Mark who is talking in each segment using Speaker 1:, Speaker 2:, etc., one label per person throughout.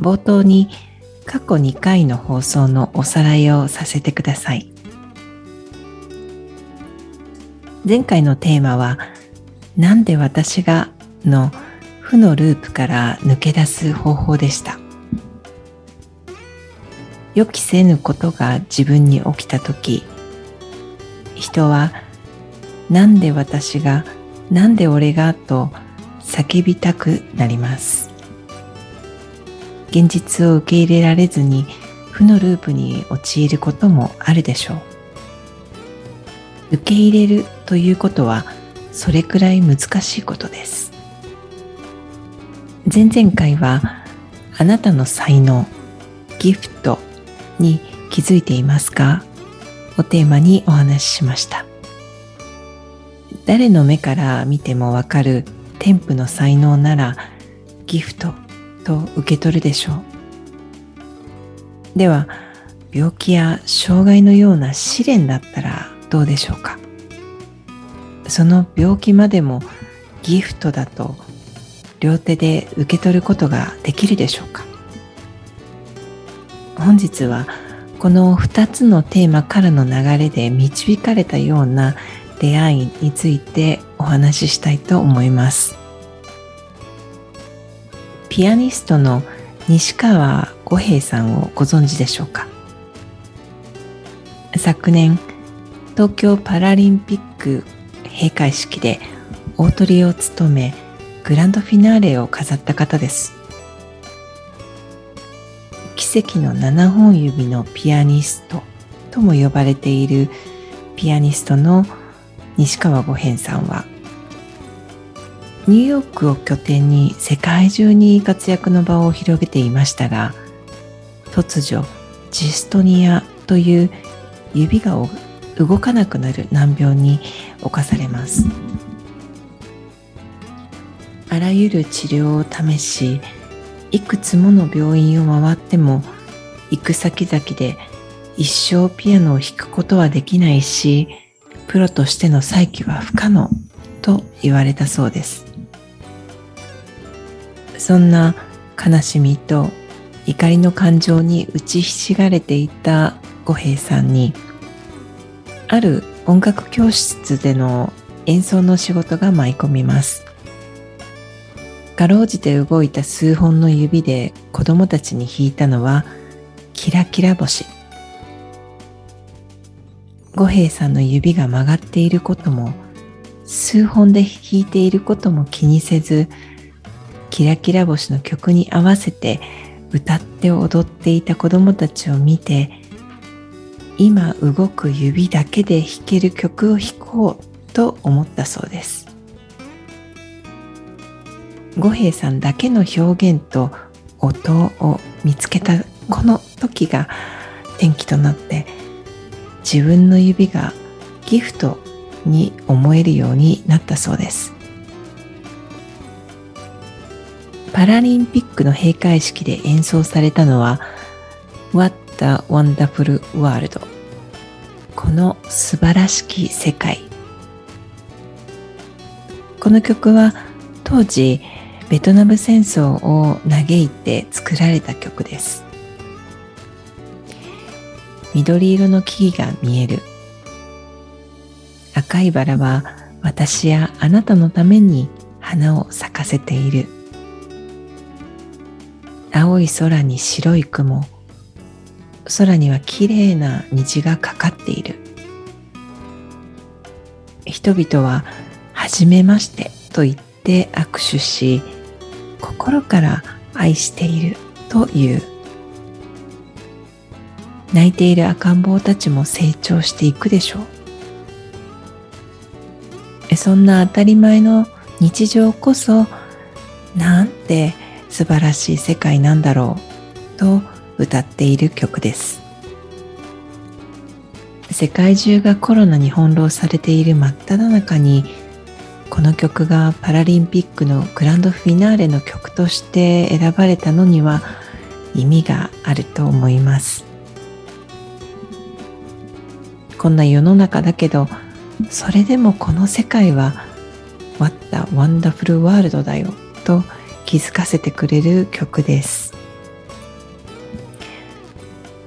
Speaker 1: 冒頭に過去2回の放送のおさらいをさせてください。前回のテーマはなんで私がの負のループから抜け出す方法でした。予期せぬことが自分に起きた時人はなんで私がなんで俺がと叫びたくなります。現実を受け入れられずに負のループに陥ることもあるでしょう。受け入れるということはそれくらい難しいことです。前々回はあなたの才能ギフトに気づいていますか？をテーマにお話ししました。誰の目から見てもわかる天賦の才能ならギフトと受け取るでしょう。では病気や障害のような試練だったらどうでしょうか？その病気までもギフトだと両手で受け取ることができるでしょうか？本日はこの2つのテーマからの流れで導かれたような出会いについてお話ししたいと思います。ピアニストの西川五平さんをご存知でしょうか？昨年東京パラリンピック閉会式で大トリを務めグランドフィナーレを飾った方です。奇跡の7本指のピアニストとも呼ばれているピアニストの西川五平さんはニューヨークを拠点に世界中に活躍の場を広げていましたが突如ジストニアという指が動かなくなる難病に侵されます。あらゆる治療を試しいくつもの病院を回っても行く先々で一生ピアノを弾くことはできないしプロとしての再起は不可能と言われたそうです。そんな悲しみと怒りの感情に打ちひしがれていた五平さんにある音楽教室での演奏の仕事が舞い込みます。かろうじて動いた数本の指で子供たちに弾いたのはキラキラ星。五平さんの指が曲がっていることも数本で弾いていることも気にせずキラキラ星の曲に合わせて歌って踊っていた子供たちを見て今動く指だけで弾ける曲を弾こうと思ったそうです。五平さんだけの表現と音を見つけたこの時が転機となって自分の指がギフトに思えるようになったそうです。パラリンピックの閉会式で演奏されたのは What a Wonderful World この素晴らしき世界。この曲は当時ベトナム戦争を嘆いて作られた曲です。緑色の木々が見える。赤いバラは私やあなたのために花を咲かせている。青い空に白い雲。空にはきれいな虹がかかっている。人々は「はじめまして」と言って握手し心から愛しているという。泣いている赤ん坊たちも成長していくでしょう。そんな当たり前の日常こそなんて素晴らしい世界なんだろうと歌っている曲です。世界中がコロナに翻弄されている真っ只中にこの曲がパラリンピックのグランドフィナーレの曲として選ばれたのには意味があると思います。こんな世の中だけどそれでもこの世界は What a Wonderful World だよと気づかせてくれる曲です。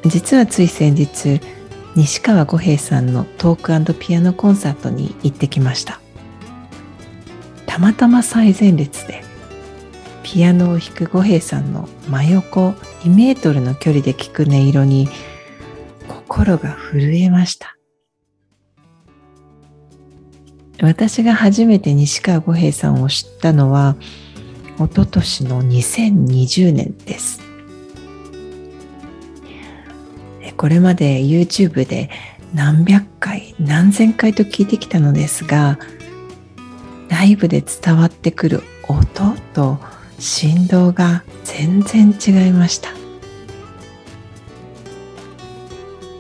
Speaker 1: 実はつい先日西川五平さんのトークピアノコンサートに行ってきました。たまたま最前列でピアノを弾く五平さんの真横2メートルの距離で聴く音色に心が震えました。私が初めて西川五平さんを知ったのは一昨年の2020年です。これまで YouTube で何百回何千回と聞いてきたのですがライブで伝わってくる音と振動が全然違いました。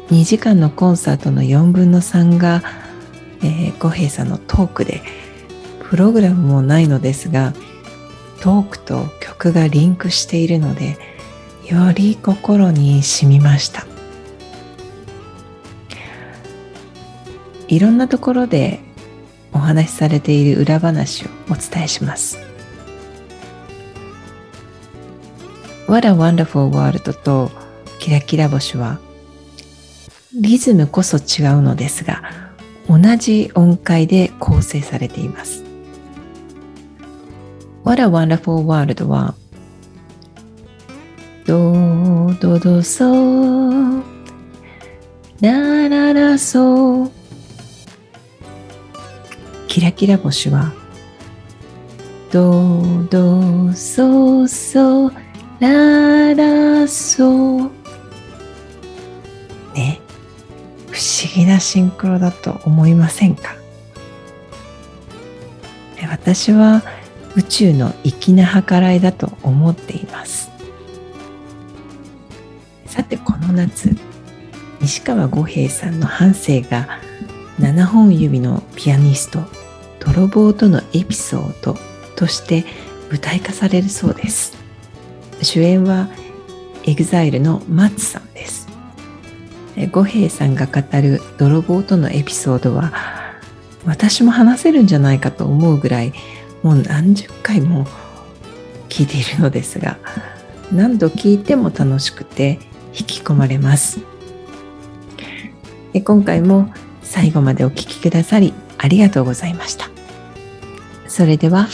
Speaker 1: 2時間のコンサートの4分の3が、えー、五平さんのトークでプログラムもないのですがトークと曲がリンクしているのでより心に染みましたいろんなところでお話しされている裏話をお伝えします。What a Wonderful World とキラキラ星はリズムこそ違うのですが同じ音階で構成されています。What a Wonderful World はドドドソラララソキラキラ星はドドソソララソね。不思議なシンクロだと思いませんか？私は宇宙の粋な計らいだと思っています。さてこの夏西川五平さんの半生が7本指のピアニスト泥棒とのエピソードとして舞台化されるそうです。主演は EXILE のマッツさんです。五平さんが語る泥棒とのエピソードは私も話せるんじゃないかと思うぐらいもう何十回も聞いているのですが何度聞いても楽しくて引き込まれます今回も最後までお聴きくださりありがとうございました。それでは